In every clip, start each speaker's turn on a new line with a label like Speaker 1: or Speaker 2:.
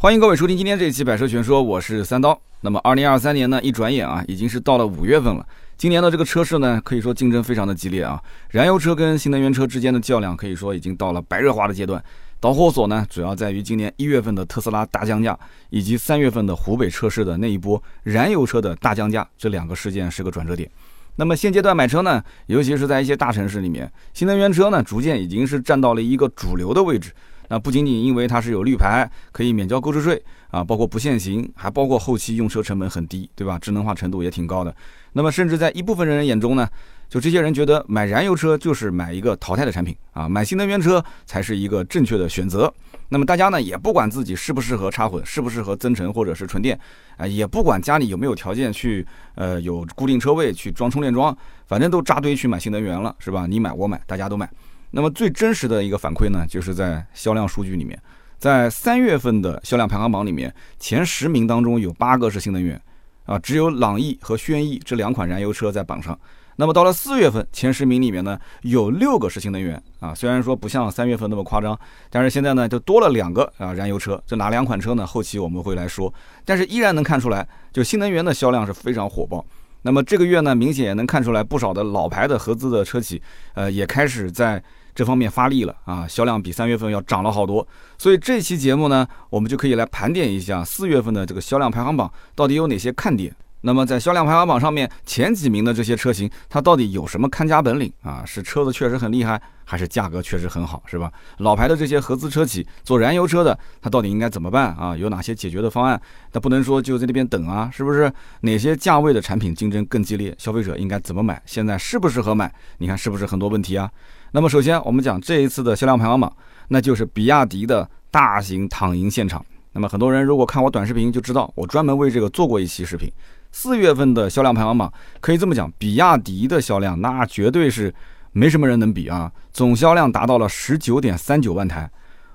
Speaker 1: 欢迎各位收听今天这一期《百车全说》，我是三刀。那么，二零二三年呢，一转眼啊，已经是到了五月份了。今年的这个车市呢，可以说竞争非常的激烈啊。燃油车跟新能源车之间的较量，可以说已经到了白热化的阶段。导火索呢，主要在于今年一月份的特斯拉大降价，以及三月份的湖北车市的那一波燃油车的大降价，这两个事件是个转折点。那么现阶段买车呢，尤其是在一些大城市里面，新能源车呢，逐渐已经是占到了一个主流的位置。那不仅仅因为它是有绿牌，可以免交购置税啊，包括不限行，还包括后期用车成本很低，对吧？智能化程度也挺高的。那么甚至在一部分人眼中呢，就这些人觉得买燃油车就是买一个淘汰的产品啊，买新能源车才是一个正确的选择。那么大家呢也不管自己适不适合插混，适不适合增程或者是纯电啊，也不管家里有没有条件去呃有固定车位去装充电桩，反正都扎堆去买新能源了，是吧？你买我买，大家都买。那么最真实的一个反馈呢，就是在销量数据里面，在三月份的销量排行榜里面，前十名当中有八个是新能源，啊，只有朗逸和轩逸这两款燃油车在榜上。那么到了四月份，前十名里面呢，有六个是新能源，啊，虽然说不像三月份那么夸张，但是现在呢就多了两个啊燃油车。这哪两款车呢？后期我们会来说，但是依然能看出来，就新能源的销量是非常火爆。那么这个月呢，明显也能看出来，不少的老牌的合资的车企，呃，也开始在。这方面发力了啊，销量比三月份要涨了好多，所以这期节目呢，我们就可以来盘点一下四月份的这个销量排行榜到底有哪些看点。那么在销量排行榜上面前几名的这些车型，它到底有什么看家本领啊？是车子确实很厉害，还是价格确实很好，是吧？老牌的这些合资车企做燃油车的，它到底应该怎么办啊？有哪些解决的方案？它不能说就在那边等啊，是不是？哪些价位的产品竞争更激烈？消费者应该怎么买？现在适不适合买？你看是不是很多问题啊？那么首先我们讲这一次的销量排行榜，那就是比亚迪的大型躺赢现场。那么很多人如果看我短视频就知道，我专门为这个做过一期视频。四月份的销量排行榜可以这么讲，比亚迪的销量那绝对是没什么人能比啊！总销量达到了十九点三九万台，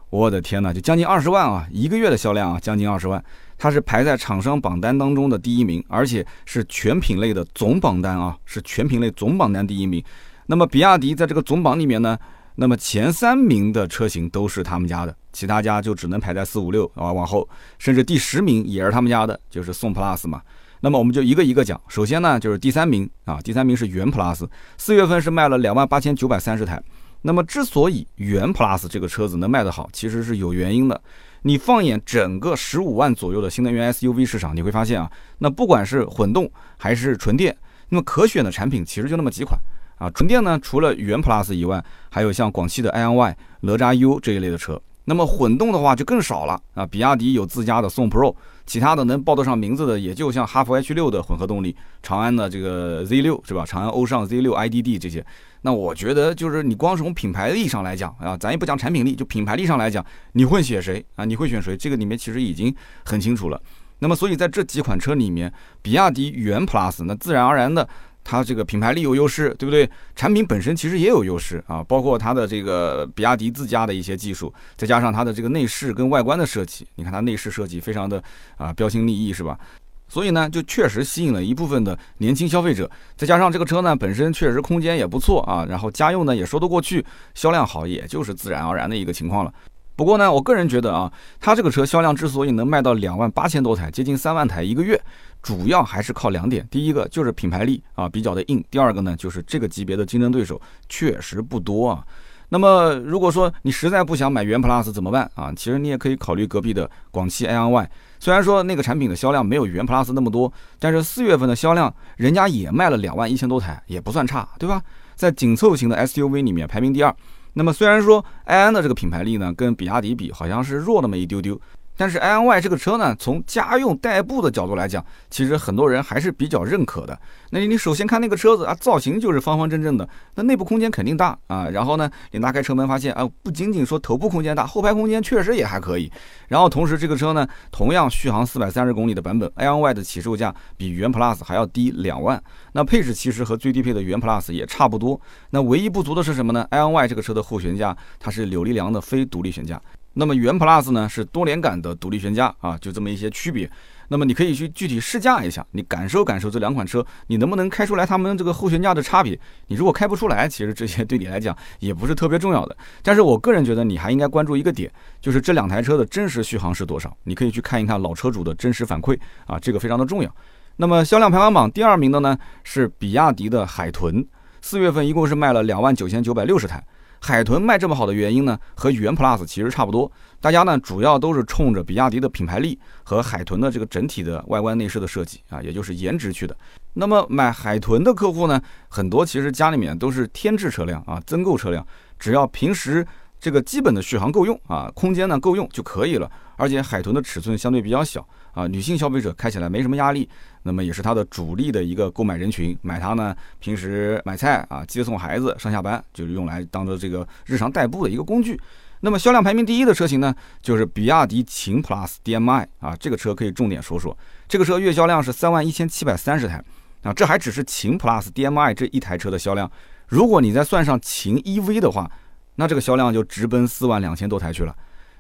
Speaker 1: 我的天呐，就将近二十万啊！一个月的销量啊，将近二十万，它是排在厂商榜单当中的第一名，而且是全品类的总榜单啊，是全品类总榜单第一名。那么比亚迪在这个总榜里面呢，那么前三名的车型都是他们家的，其他家就只能排在四五六啊往后，甚至第十名也是他们家的，就是宋 PLUS 嘛。那么我们就一个一个讲，首先呢就是第三名啊，第三名是元 PLUS，四月份是卖了两万八千九百三十台。那么之所以元 PLUS 这个车子能卖得好，其实是有原因的。你放眼整个十五万左右的新能源 SUV 市场，你会发现啊，那不管是混动还是纯电，那么可选的产品其实就那么几款。啊，纯电呢，除了元 Plus 以外，还有像广汽的 iN Y、哪吒 U 这一类的车。那么混动的话就更少了啊，比亚迪有自家的宋 Pro，其他的能报得上名字的也就像哈弗 H 六的混合动力，长安的这个 Z 六是吧？长安欧尚 Z 六 IDD 这些。那我觉得就是你光从品牌力上来讲啊，咱也不讲产品力，就品牌力上来讲，你会选谁啊？你会选谁？这个里面其实已经很清楚了。那么所以在这几款车里面，比亚迪元 Plus 那自然而然的。它这个品牌力有优势，对不对？产品本身其实也有优势啊，包括它的这个比亚迪自家的一些技术，再加上它的这个内饰跟外观的设计，你看它内饰设计非常的啊标新立异，是吧？所以呢，就确实吸引了一部分的年轻消费者。再加上这个车呢本身确实空间也不错啊，然后家用呢也说得过去，销量好也就是自然而然的一个情况了。不过呢，我个人觉得啊，它这个车销量之所以能卖到两万八千多台，接近三万台一个月，主要还是靠两点。第一个就是品牌力啊比较的硬，第二个呢就是这个级别的竞争对手确实不多啊。那么如果说你实在不想买元 Plus 怎么办啊？其实你也可以考虑隔壁的广汽埃安 Y 虽然说那个产品的销量没有元 Plus 那么多，但是四月份的销量人家也卖了两万一千多台，也不算差，对吧？在紧凑型的 SUV 里面排名第二。那么虽然说埃安的这个品牌力呢，跟比亚迪比好像是弱那么一丢丢。但是 i n y 这个车呢，从家用代步的角度来讲，其实很多人还是比较认可的。那你首先看那个车子啊，造型就是方方正正的，那内部空间肯定大啊。然后呢，你拉开车门发现啊，不仅仅说头部空间大，后排空间确实也还可以。然后同时这个车呢，同样续航四百三十公里的版本，i n y 的起售价比元 Plus 还要低两万。那配置其实和最低配的元 Plus 也差不多。那唯一不足的是什么呢？i n y 这个车的后悬架它是柳力梁的非独立悬架。那么元 Plus 呢是多连杆的独立悬架啊，就这么一些区别。那么你可以去具体试驾一下，你感受感受这两款车，你能不能开出来它们这个后悬架的差别？你如果开不出来，其实这些 对你来讲也不是特别重要的。但是我个人觉得你还应该关注一个点，就是这两台车的真实续航是多少？你可以去看一看老车主的真实反馈啊，这个非常的重要。那么销量排行榜第二名的呢是比亚迪的海豚，四月份一共是卖了两万九千九百六十台。海豚卖这么好的原因呢，和元 Plus 其实差不多。大家呢主要都是冲着比亚迪的品牌力和海豚的这个整体的外观内饰的设计啊，也就是颜值去的。那么买海豚的客户呢，很多其实家里面都是添置车辆啊，增购车辆，只要平时这个基本的续航够用啊，空间呢够用就可以了。而且海豚的尺寸相对比较小啊，女性消费者开起来没什么压力。那么也是它的主力的一个购买人群，买它呢，平时买菜啊，接送孩子上下班，就是用来当做这个日常代步的一个工具。那么销量排名第一的车型呢，就是比亚迪秦 PLUS DM-i 啊，这个车可以重点说说。这个车月销量是三万一千七百三十台啊，这还只是秦 PLUS DM-i 这一台车的销量。如果你再算上秦 EV 的话，那这个销量就直奔四万两千多台去了。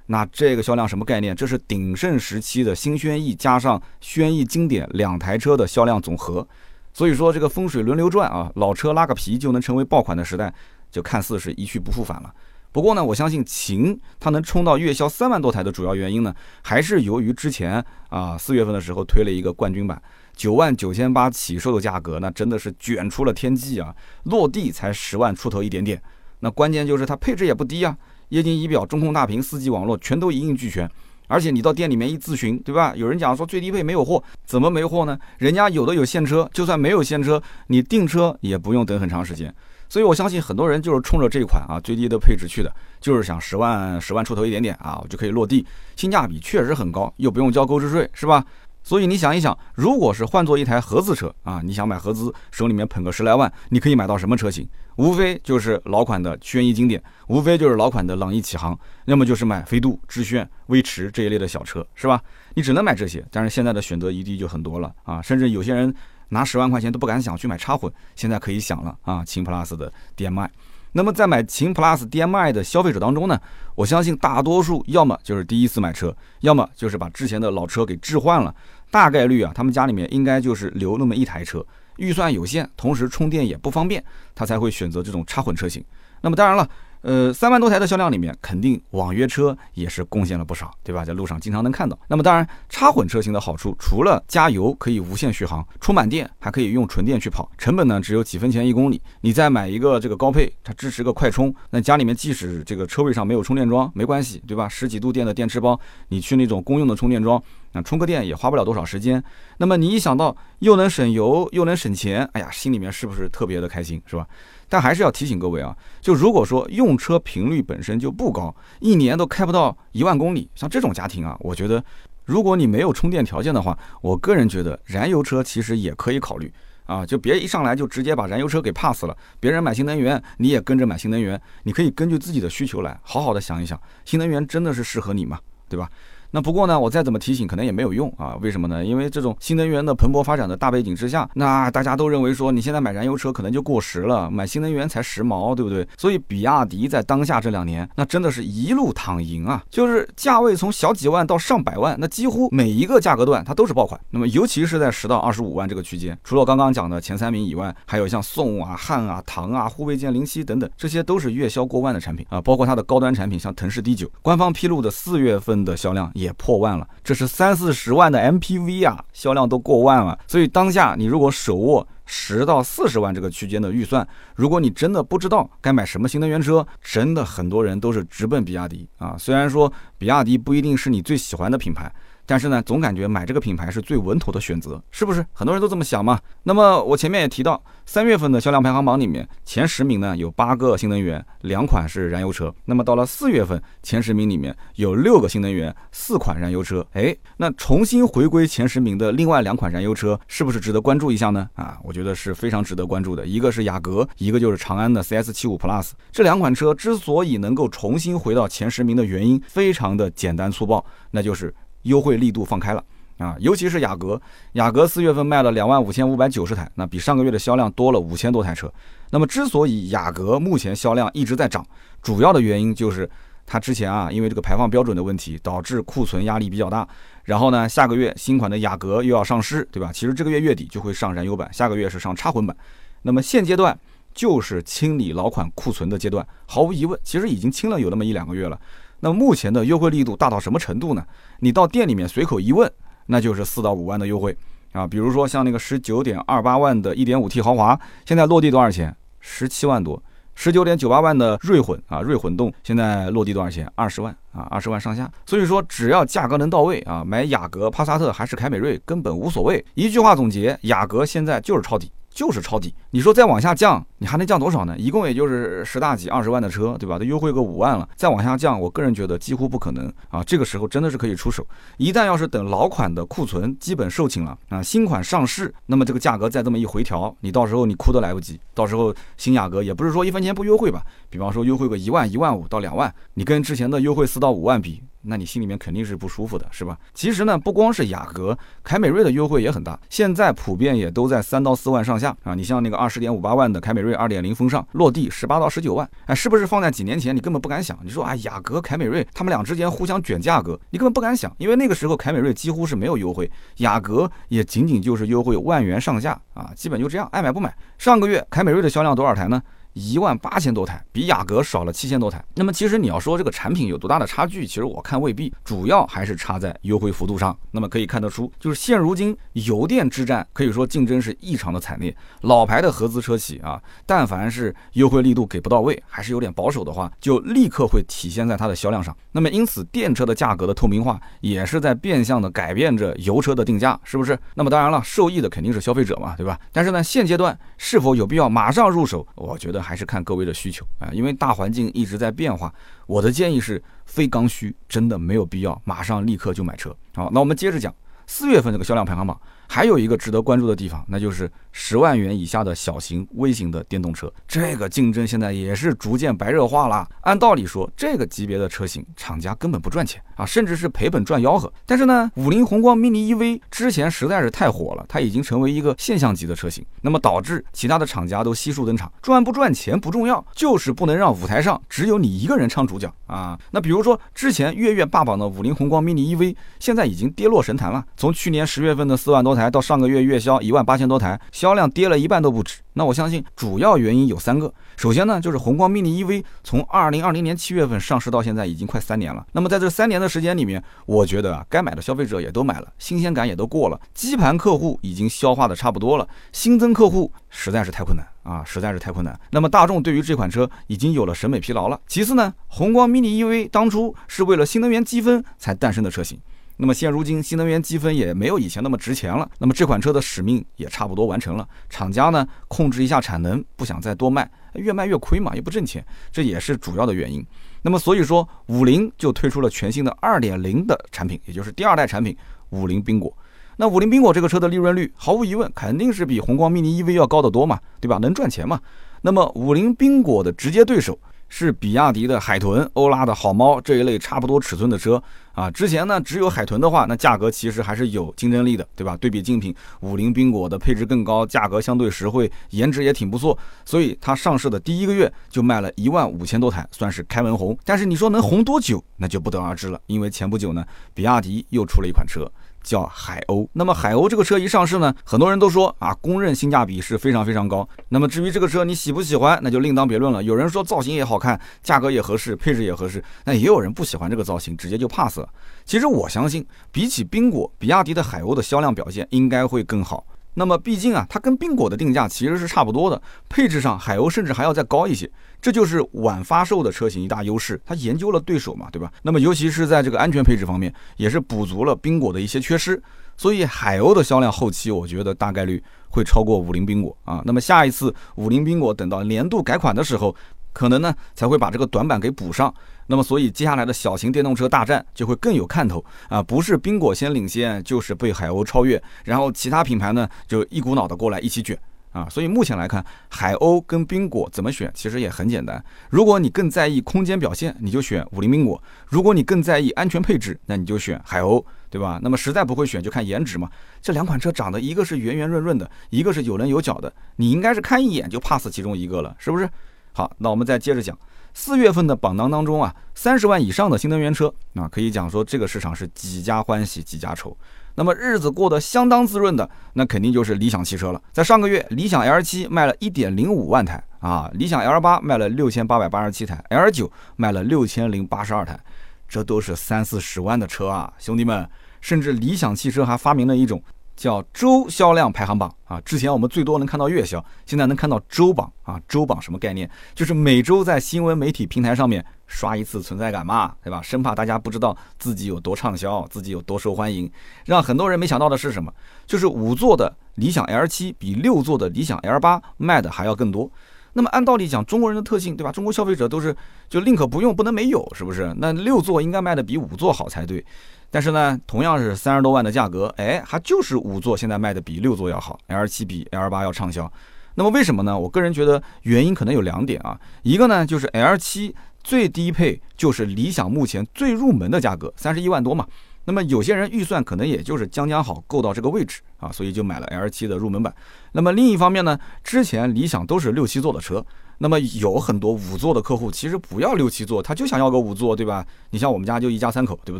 Speaker 1: 那这个销量什么概念？这是鼎盛时期的新轩逸加上轩逸经典两台车的销量总和。所以说这个风水轮流转啊，老车拉个皮就能成为爆款的时代，就看似是一去不复返了。不过呢，我相信秦它能冲到月销三万多台的主要原因呢，还是由于之前啊四月份的时候推了一个冠军版，九万九千八起售的价格，那真的是卷出了天际啊，落地才十万出头一点点。那关键就是它配置也不低啊。液晶仪表、中控大屏、四 G 网络全都一应俱全，而且你到店里面一咨询，对吧？有人讲说最低配没有货，怎么没货呢？人家有的有现车，就算没有现车，你订车也不用等很长时间。所以我相信很多人就是冲着这款啊最低的配置去的，就是想十万十万出头一点点啊，我就可以落地，性价比确实很高，又不用交购置税，是吧？所以你想一想，如果是换做一台合资车啊，你想买合资，手里面捧个十来万，你可以买到什么车型？无非就是老款的轩逸经典，无非就是老款的朗逸启航，要么就是买飞度、致炫、威驰这一类的小车，是吧？你只能买这些。但是现在的选择余地就很多了啊，甚至有些人拿十万块钱都不敢想去买插混，现在可以想了啊，秦 PLUS 的 DM-i。那么在买秦 PLUS DM-i 的消费者当中呢，我相信大多数要么就是第一次买车，要么就是把之前的老车给置换了。大概率啊，他们家里面应该就是留那么一台车，预算有限，同时充电也不方便，他才会选择这种插混车型。那么当然了。呃，三万多台的销量里面，肯定网约车也是贡献了不少，对吧？在路上经常能看到。那么当然，插混车型的好处，除了加油可以无限续航，充满电还可以用纯电去跑，成本呢只有几分钱一公里。你再买一个这个高配，它支持个快充，那家里面即使这个车位上没有充电桩，没关系，对吧？十几度电的电池包，你去那种公用的充电桩，那充个电也花不了多少时间。那么你一想到又能省油又能省钱，哎呀，心里面是不是特别的开心，是吧？但还是要提醒各位啊，就如果说用车频率本身就不高，一年都开不到一万公里，像这种家庭啊，我觉得，如果你没有充电条件的话，我个人觉得燃油车其实也可以考虑啊，就别一上来就直接把燃油车给 pass 了。别人买新能源，你也跟着买新能源，你可以根据自己的需求来好好的想一想，新能源真的是适合你吗？对吧？那不过呢，我再怎么提醒，可能也没有用啊。为什么呢？因为这种新能源的蓬勃发展的大背景之下，那大家都认为说，你现在买燃油车可能就过时了，买新能源才时髦，对不对？所以比亚迪在当下这两年，那真的是一路躺赢啊，就是价位从小几万到上百万，那几乎每一个价格段它都是爆款。那么尤其是在十到二十五万这个区间，除了刚刚讲的前三名以外，还有像宋啊、汉啊、唐啊、护卫舰零七等等，这些都是月销过万的产品啊。包括它的高端产品，像腾势 D 九，官方披露的四月份的销量也破万了。这是三四十万的 MPV 啊，销量都过万了。所以当下你如果手握十到四十万这个区间的预算，如果你真的不知道该买什么新能源车，真的很多人都是直奔比亚迪啊。虽然说比亚迪不一定是你最喜欢的品牌。但是呢，总感觉买这个品牌是最稳妥的选择，是不是？很多人都这么想嘛。那么我前面也提到，三月份的销量排行榜里面，前十名呢有八个新能源，两款是燃油车。那么到了四月份，前十名里面有六个新能源，四款燃油车。哎，那重新回归前十名的另外两款燃油车，是不是值得关注一下呢？啊，我觉得是非常值得关注的。一个是雅阁，一个就是长安的 CS75 Plus。这两款车之所以能够重新回到前十名的原因，非常的简单粗暴，那就是。优惠力度放开了啊，尤其是雅阁，雅阁四月份卖了两万五千五百九十台，那比上个月的销量多了五千多台车。那么之所以雅阁目前销量一直在涨，主要的原因就是它之前啊，因为这个排放标准的问题，导致库存压力比较大。然后呢，下个月新款的雅阁又要上市，对吧？其实这个月月底就会上燃油版，下个月是上插混版。那么现阶段就是清理老款库存的阶段，毫无疑问，其实已经清了有那么一两个月了。那目前的优惠力度大到什么程度呢？你到店里面随口一问，那就是四到五万的优惠啊。比如说像那个十九点二八万的一点五 T 豪华，现在落地多少钱？十七万多。十九点九八万的锐混啊，锐混动现在落地多少钱？二十万啊，二十万上下。所以说，只要价格能到位啊，买雅阁、帕萨特还是凯美瑞根本无所谓。一句话总结，雅阁现在就是抄底。就是抄底，你说再往下降，你还能降多少呢？一共也就是十大几二十万的车，对吧？都优惠个五万了，再往下降，我个人觉得几乎不可能啊。这个时候真的是可以出手。一旦要是等老款的库存基本售罄了啊，新款上市，那么这个价格再这么一回调，你到时候你哭都来不及。到时候新雅阁也不是说一分钱不优惠吧？比方说优惠个一万、一万五到两万，你跟之前的优惠四到五万比。那你心里面肯定是不舒服的，是吧？其实呢，不光是雅阁、凯美瑞的优惠也很大，现在普遍也都在三到四万上下啊。你像那个二十点五八万的凯美瑞二点零风尚，落地十八到十九万，哎，是不是放在几年前你根本不敢想？你说啊，雅阁、凯美瑞他们俩之间互相卷价格，你根本不敢想，因为那个时候凯美瑞几乎是没有优惠，雅阁也仅仅就是优惠万元上下啊，基本就这样，爱买不买。上个月凯美瑞的销量多少台呢？一万八千多台，比雅阁少了七千多台。那么其实你要说这个产品有多大的差距，其实我看未必，主要还是差在优惠幅度上。那么可以看得出，就是现如今油电之战可以说竞争是异常的惨烈。老牌的合资车企啊，但凡是优惠力度给不到位，还是有点保守的话，就立刻会体现在它的销量上。那么因此，电车的价格的透明化也是在变相的改变着油车的定价，是不是？那么当然了，受益的肯定是消费者嘛，对吧？但是呢，现阶段是否有必要马上入手？我觉得。还是看各位的需求啊，因为大环境一直在变化。我的建议是，非刚需真的没有必要马上立刻就买车。好，那我们接着讲四月份这个销量排行榜。还有一个值得关注的地方，那就是十万元以下的小型、微型的电动车，这个竞争现在也是逐渐白热化了。按道理说，这个级别的车型，厂家根本不赚钱啊，甚至是赔本赚吆喝。但是呢，五菱宏光 mini EV 之前实在是太火了，它已经成为一个现象级的车型，那么导致其他的厂家都悉数登场。赚不赚钱不重要，就是不能让舞台上只有你一个人唱主角啊。那比如说之前月月霸榜的五菱宏光 mini EV，现在已经跌落神坛了。从去年十月份的四万多。台到上个月月销一万八千多台，销量跌了一半都不止。那我相信主要原因有三个。首先呢，就是宏光 mini EV 从二零二零年七月份上市到现在已经快三年了。那么在这三年的时间里面，我觉得啊，该买的消费者也都买了，新鲜感也都过了，基盘客户已经消化的差不多了，新增客户实在是太困难啊，实在是太困难。那么大众对于这款车已经有了审美疲劳了。其次呢，宏光 mini EV 当初是为了新能源积分才诞生的车型。那么现如今新能源积分也没有以前那么值钱了，那么这款车的使命也差不多完成了。厂家呢控制一下产能，不想再多卖，越卖越亏嘛，又不挣钱，这也是主要的原因。那么所以说，五菱就推出了全新的二点零的产品，也就是第二代产品五菱缤果。那五菱缤果这个车的利润率，毫无疑问肯定是比宏光 mini EV 要高得多嘛，对吧？能赚钱嘛？那么五菱缤果的直接对手。是比亚迪的海豚、欧拉的好猫这一类差不多尺寸的车啊。之前呢，只有海豚的话，那价格其实还是有竞争力的，对吧？对比竞品，五菱缤果的配置更高，价格相对实惠，颜值也挺不错，所以它上市的第一个月就卖了一万五千多台，算是开门红。但是你说能红多久，那就不得而知了。因为前不久呢，比亚迪又出了一款车。叫海鸥，那么海鸥这个车一上市呢，很多人都说啊，公认性价比是非常非常高。那么至于这个车你喜不喜欢，那就另当别论了。有人说造型也好看，价格也合适，配置也合适，那也有人不喜欢这个造型，直接就 pass 了。其实我相信，比起宾果，比亚迪的海鸥的销量表现应该会更好。那么毕竟啊，它跟宾果的定价其实是差不多的，配置上海鸥甚至还要再高一些，这就是晚发售的车型一大优势。它研究了对手嘛，对吧？那么尤其是在这个安全配置方面，也是补足了宾果的一些缺失。所以海鸥的销量后期，我觉得大概率会超过五菱宾果啊。那么下一次五菱宾果等到年度改款的时候。可能呢才会把这个短板给补上，那么所以接下来的小型电动车大战就会更有看头啊！不是宾果先领先，就是被海鸥超越，然后其他品牌呢就一股脑的过来一起卷啊！所以目前来看，海鸥跟宾果怎么选，其实也很简单。如果你更在意空间表现，你就选五菱宾果；如果你更在意安全配置，那你就选海鸥，对吧？那么实在不会选，就看颜值嘛。这两款车长得一个是圆圆润润的，一个是有棱有角的，你应该是看一眼就 pass 其中一个了，是不是？好，那我们再接着讲，四月份的榜单当中啊，三十万以上的新能源车啊，可以讲说这个市场是几家欢喜几家愁。那么日子过得相当滋润的，那肯定就是理想汽车了。在上个月，理想 L 七卖了一点零五万台啊，理想 L 八卖了六千八百八十七台，L 九卖了六千零八十二台，这都是三四十万的车啊，兄弟们！甚至理想汽车还发明了一种。叫周销量排行榜啊，之前我们最多能看到月销，现在能看到周榜啊。周榜什么概念？就是每周在新闻媒体平台上面刷一次存在感嘛，对吧？生怕大家不知道自己有多畅销，自己有多受欢迎。让很多人没想到的是什么？就是五座的理想 L 七比六座的理想 L 八卖的还要更多。那么按道理讲，中国人的特性，对吧？中国消费者都是就宁可不用，不能没有，是不是？那六座应该卖的比五座好才对。但是呢，同样是三十多万的价格，哎，还就是五座现在卖的比六座要好，L 七比 L 八要畅销。那么为什么呢？我个人觉得原因可能有两点啊，一个呢就是 L 七最低配就是理想目前最入门的价格，三十一万多嘛。那么有些人预算可能也就是将将好够到这个位置啊，所以就买了 L 七的入门版。那么另一方面呢，之前理想都是六七座的车。那么有很多五座的客户，其实不要六七座，他就想要个五座，对吧？你像我们家就一家三口，对不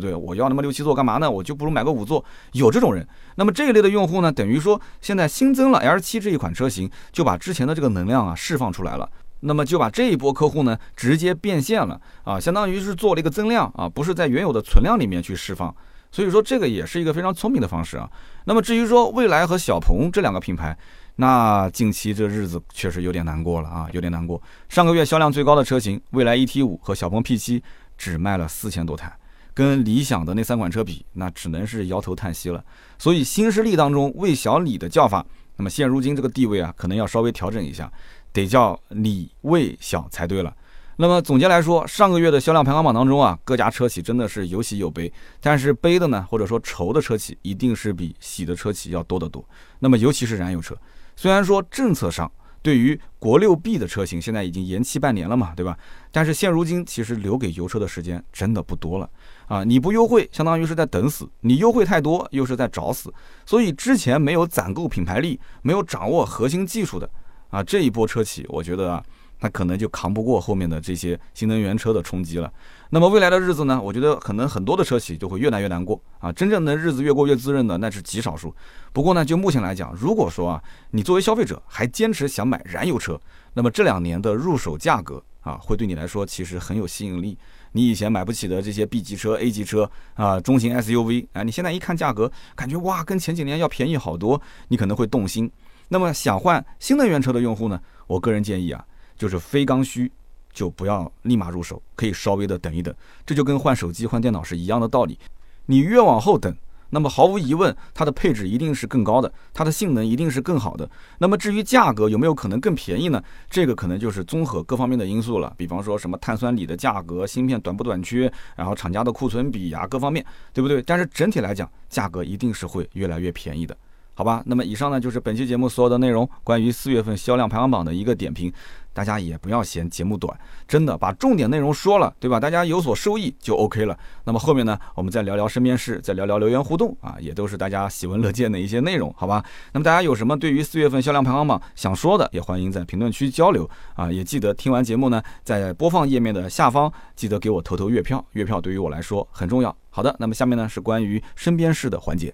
Speaker 1: 对？我要那么六七座干嘛呢？我就不如买个五座。有这种人，那么这一类的用户呢，等于说现在新增了 L 七这一款车型，就把之前的这个能量啊释放出来了，那么就把这一波客户呢直接变现了啊，相当于是做了一个增量啊，不是在原有的存量里面去释放。所以说这个也是一个非常聪明的方式啊。那么至于说蔚来和小鹏这两个品牌。那近期这日子确实有点难过了啊，有点难过。上个月销量最高的车型蔚来 ET 五和小鹏 P7 只卖了四千多台，跟理想的那三款车比，那只能是摇头叹息了。所以新势力当中魏小李的叫法，那么现如今这个地位啊，可能要稍微调整一下，得叫李魏小才对了。那么总结来说，上个月的销量排行榜当中啊，各家车企真的是有喜有悲，但是悲的呢，或者说愁的车企一定是比喜的车企要多得多。那么尤其是燃油车。虽然说政策上对于国六 B 的车型现在已经延期半年了嘛，对吧？但是现如今其实留给油车的时间真的不多了啊！你不优惠，相当于是在等死；你优惠太多，又是在找死。所以之前没有攒够品牌力、没有掌握核心技术的啊，这一波车企，我觉得啊。那可能就扛不过后面的这些新能源车的冲击了。那么未来的日子呢？我觉得可能很多的车企就会越来越难过啊！真正的日子越过越滋润的那是极少数。不过呢，就目前来讲，如果说啊，你作为消费者还坚持想买燃油车，那么这两年的入手价格啊，会对你来说其实很有吸引力。你以前买不起的这些 B 级车、A 级车啊，中型 SUV 啊，你现在一看价格，感觉哇，跟前几年要便宜好多，你可能会动心。那么想换新能源车的用户呢，我个人建议啊。就是非刚需，就不要立马入手，可以稍微的等一等。这就跟换手机、换电脑是一样的道理。你越往后等，那么毫无疑问，它的配置一定是更高的，它的性能一定是更好的。那么至于价格有没有可能更便宜呢？这个可能就是综合各方面的因素了。比方说什么碳酸锂的价格、芯片短不短缺，然后厂家的库存比啊，各方面，对不对？但是整体来讲，价格一定是会越来越便宜的。好吧，那么以上呢就是本期节目所有的内容，关于四月份销量排行榜的一个点评，大家也不要嫌节目短，真的把重点内容说了，对吧？大家有所收益就 OK 了。那么后面呢，我们再聊聊身边事，再聊聊留言互动啊，也都是大家喜闻乐见的一些内容，好吧？那么大家有什么对于四月份销量排行榜想说的，也欢迎在评论区交流啊，也记得听完节目呢，在播放页面的下方记得给我投投月票，月票对于我来说很重要。好的，那么下面呢是关于身边事的环节。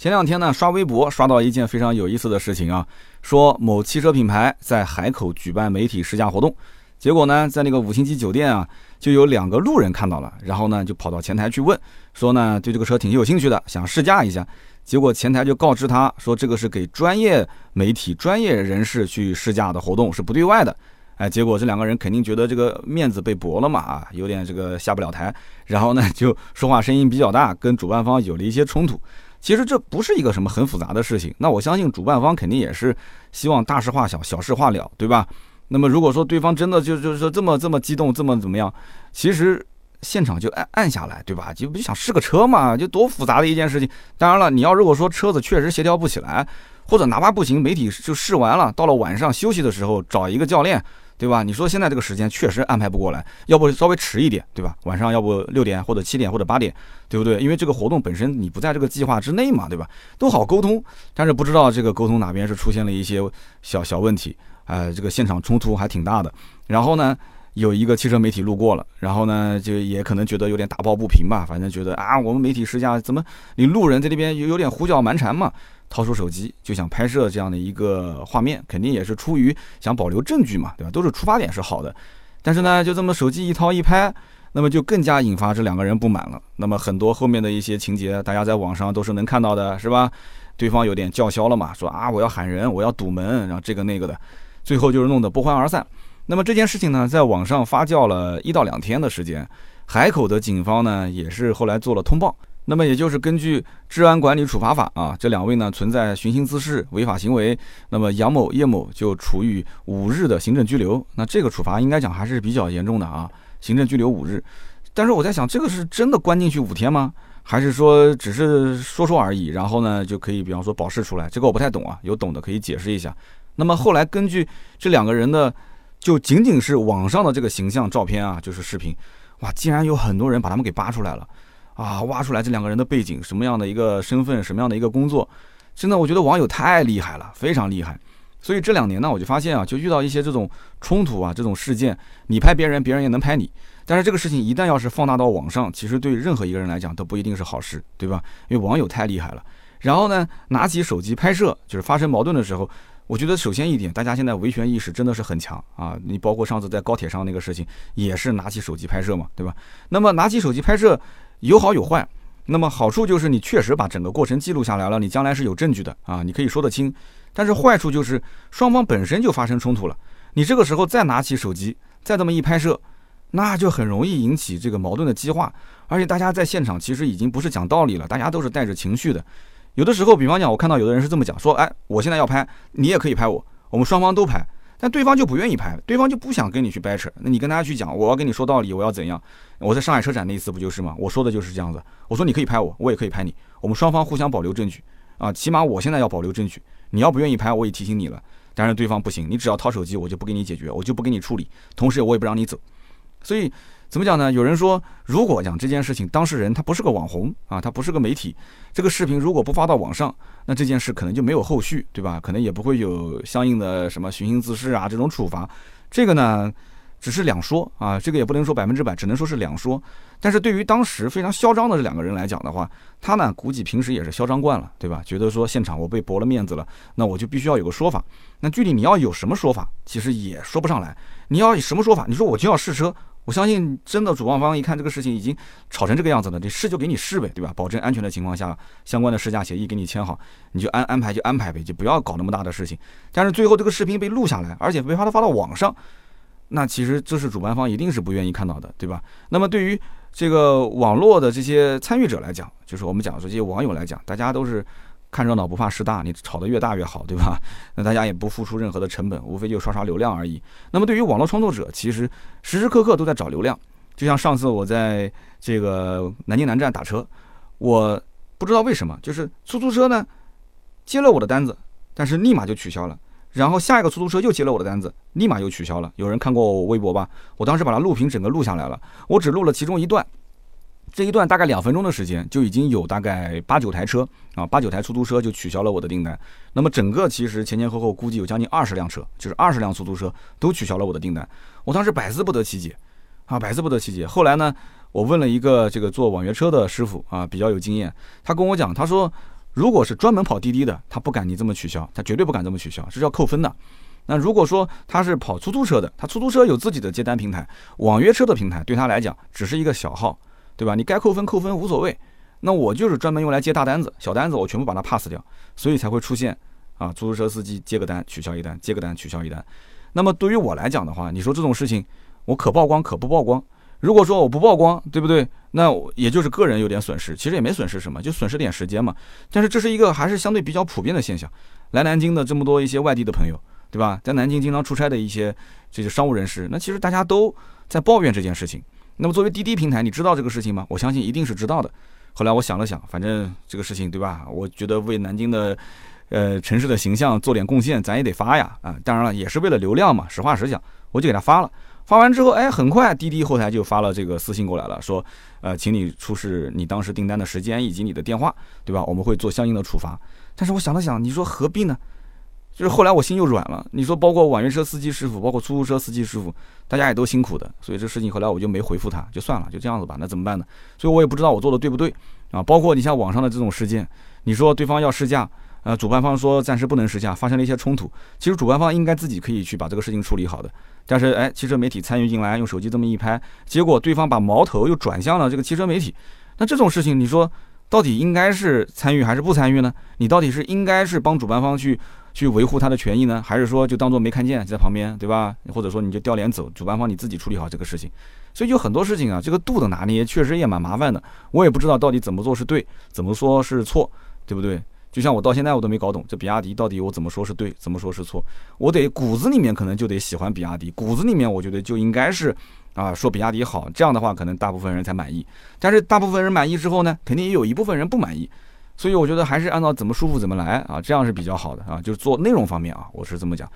Speaker 1: 前两天呢，刷微博刷到一件非常有意思的事情啊，说某汽车品牌在海口举办媒体试驾活动，结果呢，在那个五星级酒店啊，就有两个路人看到了，然后呢，就跑到前台去问，说呢，对这个车挺有兴趣的，想试驾一下。结果前台就告知他说，这个是给专业媒体、专业人士去试驾的活动，是不对外的。哎，结果这两个人肯定觉得这个面子被驳了嘛，啊，有点这个下不了台，然后呢，就说话声音比较大，跟主办方有了一些冲突。其实这不是一个什么很复杂的事情，那我相信主办方肯定也是希望大事化小，小事化了，对吧？那么如果说对方真的就就是说这么这么激动，这么怎么样，其实现场就按按下来，对吧？就不就想试个车嘛，就多复杂的一件事情。当然了，你要如果说车子确实协调不起来，或者哪怕不行，媒体就试完了，到了晚上休息的时候找一个教练。对吧？你说现在这个时间确实安排不过来，要不稍微迟一点，对吧？晚上要不六点或者七点或者八点，对不对？因为这个活动本身你不在这个计划之内嘛，对吧？都好沟通，但是不知道这个沟通哪边是出现了一些小小问题，呃，这个现场冲突还挺大的。然后呢，有一个汽车媒体路过了，然后呢，就也可能觉得有点打抱不平吧，反正觉得啊，我们媒体试驾怎么你路人在那边有有点胡搅蛮缠嘛。掏出手机就想拍摄这样的一个画面，肯定也是出于想保留证据嘛，对吧？都是出发点是好的，但是呢，就这么手机一掏一拍，那么就更加引发这两个人不满了。那么很多后面的一些情节，大家在网上都是能看到的，是吧？对方有点叫嚣了嘛，说啊我要喊人，我要堵门，然后这个那个的，最后就是弄得不欢而散。那么这件事情呢，在网上发酵了一到两天的时间，海口的警方呢也是后来做了通报。那么也就是根据治安管理处罚法啊，这两位呢存在寻衅滋事违法行为，那么杨某、叶某就处以五日的行政拘留。那这个处罚应该讲还是比较严重的啊，行政拘留五日。但是我在想，这个是真的关进去五天吗？还是说只是说说而已？然后呢就可以比方说保释出来？这个我不太懂啊，有懂的可以解释一下。那么后来根据这两个人的，就仅仅是网上的这个形象照片啊，就是视频，哇，竟然有很多人把他们给扒出来了。啊，挖出来这两个人的背景，什么样的一个身份，什么样的一个工作，真的，我觉得网友太厉害了，非常厉害。所以这两年呢，我就发现啊，就遇到一些这种冲突啊，这种事件，你拍别人，别人也能拍你。但是这个事情一旦要是放大到网上，其实对任何一个人来讲都不一定是好事，对吧？因为网友太厉害了。然后呢，拿起手机拍摄，就是发生矛盾的时候，我觉得首先一点，大家现在维权意识真的是很强啊。你包括上次在高铁上那个事情，也是拿起手机拍摄嘛，对吧？那么拿起手机拍摄。有好有坏，那么好处就是你确实把整个过程记录下来了，你将来是有证据的啊，你可以说得清。但是坏处就是双方本身就发生冲突了，你这个时候再拿起手机再这么一拍摄，那就很容易引起这个矛盾的激化。而且大家在现场其实已经不是讲道理了，大家都是带着情绪的。有的时候，比方讲，我看到有的人是这么讲，说，哎，我现在要拍，你也可以拍我，我们双方都拍。但对方就不愿意拍，对方就不想跟你去掰扯。那你跟大家去讲，我要跟你说道理，我要怎样？我在上海车展那一次不就是吗？我说的就是这样子。我说你可以拍我，我也可以拍你，我们双方互相保留证据啊。起码我现在要保留证据。你要不愿意拍，我也提醒你了。但是对方不行，你只要掏手机，我就不给你解决，我就不给你处理，同时我也不让你走。所以。怎么讲呢？有人说，如果讲这件事情，当事人他不是个网红啊，他不是个媒体，这个视频如果不发到网上，那这件事可能就没有后续，对吧？可能也不会有相应的什么寻衅滋事啊这种处罚。这个呢，只是两说啊，这个也不能说百分之百，只能说是两说。但是对于当时非常嚣张的这两个人来讲的话，他呢估计平时也是嚣张惯了，对吧？觉得说现场我被驳了面子了，那我就必须要有个说法。那具体你要有什么说法，其实也说不上来。你要什么说法？你说我就要试车。我相信，真的主办方一看这个事情已经吵成这个样子了，你试就给你试呗，对吧？保证安全的情况下，相关的试驾协议给你签好，你就安安排就安排呗，就不要搞那么大的事情。但是最后这个视频被录下来，而且被发到发到网上，那其实这是主办方一定是不愿意看到的，对吧？那么对于这个网络的这些参与者来讲，就是我们讲说这些网友来讲，大家都是。看热闹不怕事大，你炒得越大越好，对吧？那大家也不付出任何的成本，无非就刷刷流量而已。那么对于网络创作者，其实时时刻刻都在找流量。就像上次我在这个南京南站打车，我不知道为什么，就是出租车呢接了我的单子，但是立马就取消了。然后下一个出租车又接了我的单子，立马又取消了。有人看过我微博吧？我当时把它录屏整个录下来了，我只录了其中一段。这一段大概两分钟的时间，就已经有大概八九台车啊，八九台出租车就取消了我的订单。那么整个其实前前后后估计有将近二十辆车，就是二十辆出租车都取消了我的订单。我当时百思不得其解啊，百思不得其解。后来呢，我问了一个这个做网约车的师傅啊，比较有经验，他跟我讲，他说如果是专门跑滴滴的，他不敢你这么取消，他绝对不敢这么取消，是要扣分的。那如果说他是跑出租车的，他出租车有自己的接单平台，网约车的平台对他来讲只是一个小号。对吧？你该扣分扣分无所谓，那我就是专门用来接大单子，小单子我全部把它 pass 掉，所以才会出现啊，出租车司机接个单取消一单，接个单取消一单。那么对于我来讲的话，你说这种事情我可曝光可不曝光？如果说我不曝光，对不对？那也就是个人有点损失，其实也没损失什么，就损失点时间嘛。但是这是一个还是相对比较普遍的现象。来南京的这么多一些外地的朋友，对吧？在南京经常出差的一些这些商务人士，那其实大家都在抱怨这件事情。那么作为滴滴平台，你知道这个事情吗？我相信一定是知道的。后来我想了想，反正这个事情对吧？我觉得为南京的，呃，城市的形象做点贡献，咱也得发呀啊！当然了，也是为了流量嘛。实话实讲，我就给他发了。发完之后，哎，很快滴滴后台就发了这个私信过来了，说，呃，请你出示你当时订单的时间以及你的电话，对吧？我们会做相应的处罚。但是我想了想，你说何必呢？就是后来我心又软了。你说，包括网约车司机师傅，包括出租车司机师傅，大家也都辛苦的，所以这事情后来我就没回复他，就算了，就这样子吧。那怎么办呢？所以我也不知道我做的对不对啊。包括你像网上的这种事件，你说对方要试驾。呃，主办方说暂时不能试驾，发生了一些冲突。其实主办方应该自己可以去把这个事情处理好的。但是，哎，汽车媒体参与进来，用手机这么一拍，结果对方把矛头又转向了这个汽车媒体。那这种事情，你说到底应该是参与还是不参与呢？你到底是应该是帮主办方去去维护他的权益呢，还是说就当做没看见在旁边，对吧？或者说你就掉脸走，主办方你自己处理好这个事情。所以就很多事情啊，这个度的拿捏确实也蛮麻烦的。我也不知道到底怎么做是对，怎么说是错，对不对？就像我到现在我都没搞懂，这比亚迪到底我怎么说是对，怎么说是错？我得骨子里面可能就得喜欢比亚迪，骨子里面我觉得就应该是啊说比亚迪好，这样的话可能大部分人才满意。但是大部分人满意之后呢，肯定也有一部分人不满意，所以我觉得还是按照怎么舒服怎么来啊，这样是比较好的啊。就是做内容方面啊，我是这么讲。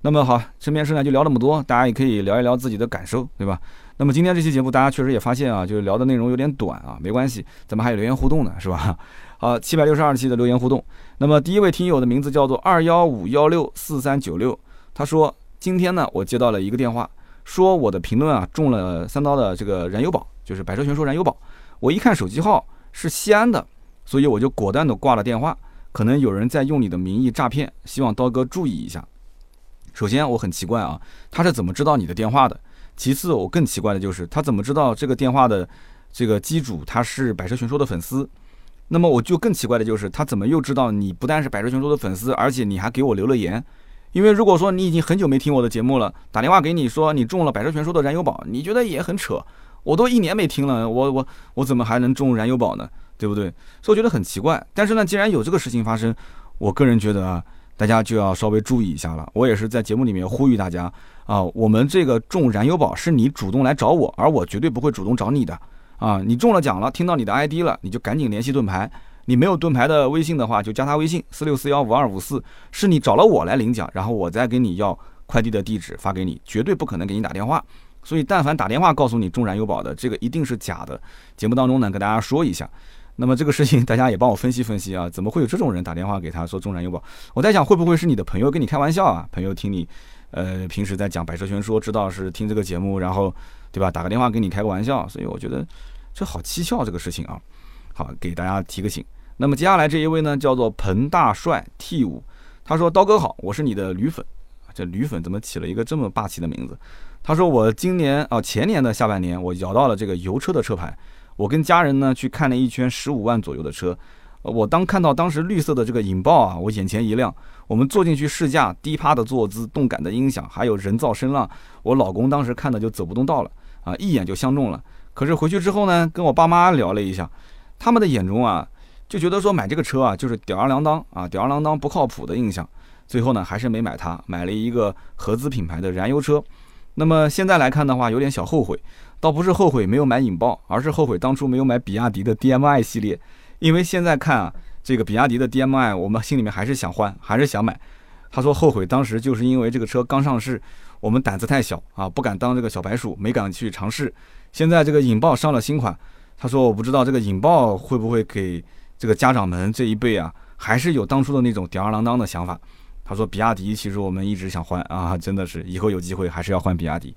Speaker 1: 那么好，身边事呢就聊那么多，大家也可以聊一聊自己的感受，对吧？那么今天这期节目大家确实也发现啊，就是聊的内容有点短啊，没关系，咱们还有留言互动呢，是吧？好，七百六十二期的留言互动。那么第一位听友的名字叫做二幺五幺六四三九六，他说今天呢，我接到了一个电话，说我的评论啊中了三刀的这个燃油宝，就是百车全说燃油宝。我一看手机号是西安的，所以我就果断的挂了电话。可能有人在用你的名义诈骗，希望刀哥注意一下。首先我很奇怪啊，他是怎么知道你的电话的？其次我更奇怪的就是他怎么知道这个电话的这个机主他是百车全说的粉丝？那么我就更奇怪的就是，他怎么又知道你不但是百车全说的粉丝，而且你还给我留了言？因为如果说你已经很久没听我的节目了，打电话给你说你中了百车全说的燃油宝，你觉得也很扯。我都一年没听了，我我我怎么还能中燃油宝呢？对不对？所以我觉得很奇怪。但是呢，既然有这个事情发生，我个人觉得啊，大家就要稍微注意一下了。我也是在节目里面呼吁大家啊，我们这个中燃油宝是你主动来找我，而我绝对不会主动找你的。啊，你中了奖了，听到你的 ID 了，你就赶紧联系盾牌。你没有盾牌的微信的话，就加他微信四六四幺五二五四，是你找了我来领奖，然后我再给你要快递的地址发给你，绝对不可能给你打电话。所以，但凡打电话告诉你中燃油宝的，这个一定是假的。节目当中呢，跟大家说一下。那么这个事情，大家也帮我分析分析啊，怎么会有这种人打电话给他说中燃油宝？我在想，会不会是你的朋友跟你开玩笑啊？朋友听你，呃，平时在讲百车全说，知道是听这个节目，然后。对吧？打个电话给你开个玩笑，所以我觉得这好蹊跷这个事情啊。好，给大家提个醒。那么接下来这一位呢，叫做彭大帅 T 五，他说：“刀哥好，我是你的驴粉。”这驴粉怎么起了一个这么霸气的名字？他说：“我今年啊，前年的下半年，我摇到了这个油车的车牌。我跟家人呢去看了一圈十五万左右的车。我当看到当时绿色的这个引爆啊，我眼前一亮。我们坐进去试驾，低趴的坐姿，动感的音响，还有人造声浪，我老公当时看的就走不动道了。”啊，一眼就相中了。可是回去之后呢，跟我爸妈聊了一下，他们的眼中啊，就觉得说买这个车啊，就是吊儿郎当啊，吊儿郎当不靠谱的印象。最后呢，还是没买它，买了一个合资品牌的燃油车。那么现在来看的话，有点小后悔，倒不是后悔没有买引爆，而是后悔当初没有买比亚迪的 DMI 系列。因为现在看啊，这个比亚迪的 DMI，我们心里面还是想换，还是想买。他说后悔当时就是因为这个车刚上市。我们胆子太小啊，不敢当这个小白鼠，没敢去尝试。现在这个引爆上了新款，他说我不知道这个引爆会不会给这个家长们这一辈啊，还是有当初的那种吊儿郎当的想法。他说比亚迪其实我们一直想换啊，真的是以后有机会还是要换比亚迪。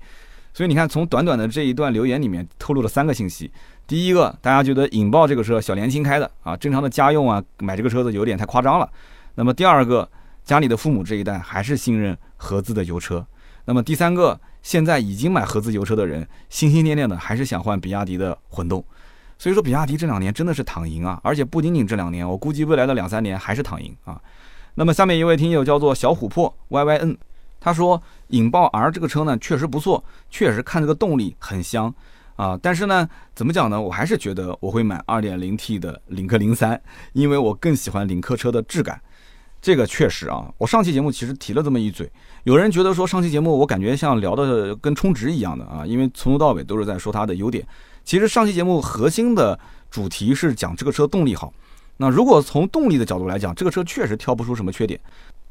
Speaker 1: 所以你看，从短短的这一段留言里面透露了三个信息：第一个，大家觉得引爆这个车小年轻开的啊，正常的家用啊，买这个车子有点太夸张了。那么第二个，家里的父母这一代还是信任合资的油车。那么第三个，现在已经买合资油车的人，心心念念的还是想换比亚迪的混动，所以说比亚迪这两年真的是躺赢啊，而且不仅仅这两年，我估计未来的两三年还是躺赢啊。那么下面一位听友叫做小琥珀 Y Y N，他说引爆 R 这个车呢确实不错，确实看这个动力很香啊，但是呢，怎么讲呢，我还是觉得我会买 2.0T 的领克零三，因为我更喜欢领克车的质感。这个确实啊，我上期节目其实提了这么一嘴，有人觉得说上期节目我感觉像聊的跟充值一样的啊，因为从头到尾都是在说它的优点。其实上期节目核心的主题是讲这个车动力好。那如果从动力的角度来讲，这个车确实挑不出什么缺点。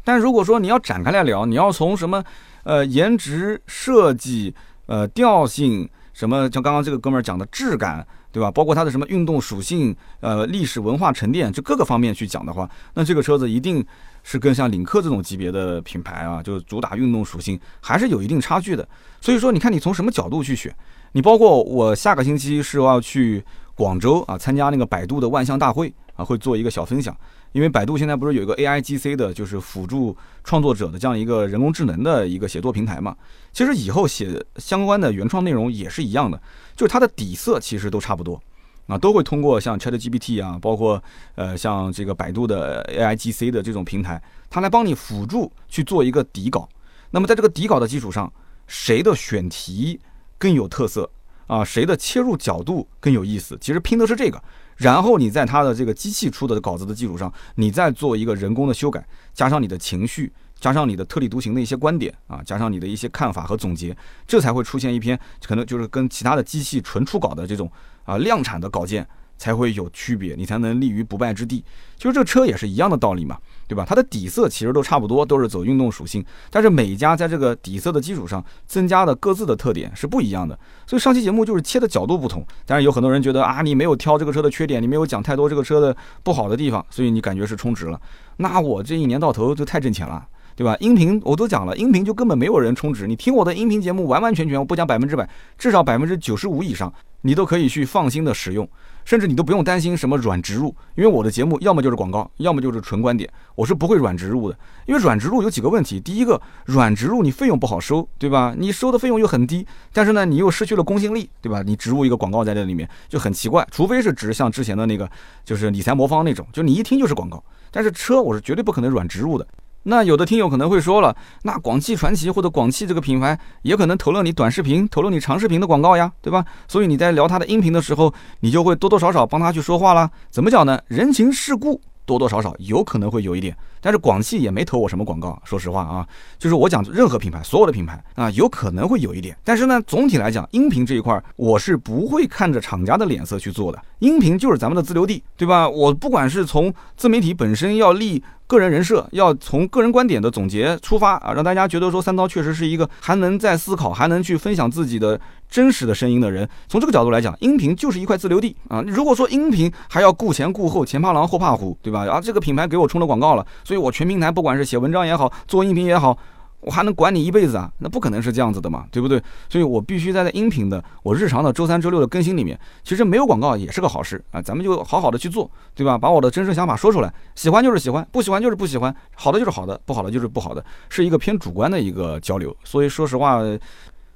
Speaker 1: 但如果说你要展开来聊，你要从什么呃颜值设计、呃调性，什么像刚刚这个哥们儿讲的质感，对吧？包括它的什么运动属性、呃历史文化沉淀，就各个方面去讲的话，那这个车子一定是跟像领克这种级别的品牌啊，就是主打运动属性，还是有一定差距的。所以说，你看你从什么角度去选？你包括我下个星期是要去广州啊，参加那个百度的万象大会啊，会做一个小分享。因为百度现在不是有一个 A I G C 的，就是辅助创作者的这样一个人工智能的一个写作平台嘛。其实以后写相关的原创内容也是一样的，就是它的底色其实都差不多啊，都会通过像 Chat G P T 啊，包括呃像这个百度的 A I G C 的这种平台，它来帮你辅助去做一个底稿。那么在这个底稿的基础上，谁的选题？更有特色啊，谁的切入角度更有意思？其实拼的是这个，然后你在他的这个机器出的稿子的基础上，你再做一个人工的修改，加上你的情绪，加上你的特立独行的一些观点啊，加上你的一些看法和总结，这才会出现一篇可能就是跟其他的机器纯出稿的这种啊量产的稿件。才会有区别，你才能立于不败之地。其实这车也是一样的道理嘛，对吧？它的底色其实都差不多，都是走运动属性，但是每家在这个底色的基础上增加的各自的特点是不一样的。所以上期节目就是切的角度不同，但是有很多人觉得啊，你没有挑这个车的缺点，你没有讲太多这个车的不好的地方，所以你感觉是充值了。那我这一年到头就太挣钱了，对吧？音频我都讲了，音频就根本没有人充值，你听我的音频节目完完全全，我不讲百分之百，至少百分之九十五以上，你都可以去放心的使用。甚至你都不用担心什么软植入，因为我的节目要么就是广告，要么就是纯观点，我是不会软植入的。因为软植入有几个问题，第一个，软植入你费用不好收，对吧？你收的费用又很低，但是呢，你又失去了公信力，对吧？你植入一个广告在这里面就很奇怪，除非是植像之前的那个，就是理财魔方那种，就你一听就是广告。但是车我是绝对不可能软植入的。那有的听友可能会说了，那广汽传祺或者广汽这个品牌也可能投了你短视频、投了你长视频的广告呀，对吧？所以你在聊他的音频的时候，你就会多多少少帮他去说话啦。怎么讲呢？人情世故。多多少少有可能会有一点，但是广汽也没投我什么广告，说实话啊，就是我讲任何品牌，所有的品牌啊，有可能会有一点，但是呢，总体来讲，音频这一块我是不会看着厂家的脸色去做的，音频就是咱们的自留地，对吧？我不管是从自媒体本身要立个人人设，要从个人观点的总结出发啊，让大家觉得说三刀确实是一个还能在思考，还能去分享自己的。真实的声音的人，从这个角度来讲，音频就是一块自留地啊。如果说音频还要顾前顾后，前怕狼后怕虎，对吧？啊，这个品牌给我充了广告了，所以我全平台不管是写文章也好，做音频也好，我还能管你一辈子啊？那不可能是这样子的嘛，对不对？所以我必须在在音频的我日常的周三周六的更新里面，其实没有广告也是个好事啊。咱们就好好的去做，对吧？把我的真实想法说出来，喜欢就是喜欢，不喜欢就是不喜欢，好的就是好的，不好的就是不好的，是一个偏主观的一个交流。所以说实话。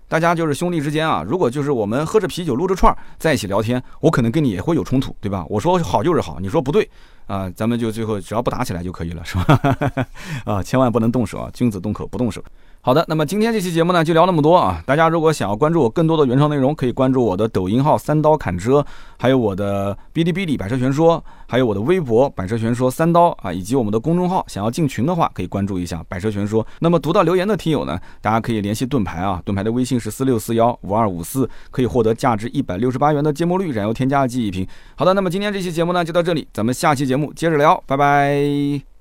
Speaker 1: 大家就是兄弟之间啊，如果就是我们喝着啤酒撸着串儿在一起聊天，我可能跟你也会有冲突，对吧？我说好就是好，你说不对啊，咱们就最后只要不打起来就可以了，是吧？啊，千万不能动手啊，君子动口不动手。好的，那么今天这期节目呢就聊那么多啊！大家如果想要关注我更多的原创内容，可以关注我的抖音号“三刀砍车”，还有我的哔哩哔哩“百车全说”，还有我的微博“百车全说三刀”啊，以及我们的公众号。想要进群的话，可以关注一下“百车全说”。那么读到留言的听友呢，大家可以联系盾牌啊，盾牌的微信是四六四幺五二五四，可以获得价值一百六十八元的芥末绿燃油添加剂一瓶。好的，那么今天这期节目呢就到这里，咱们下期节目接着聊，拜拜。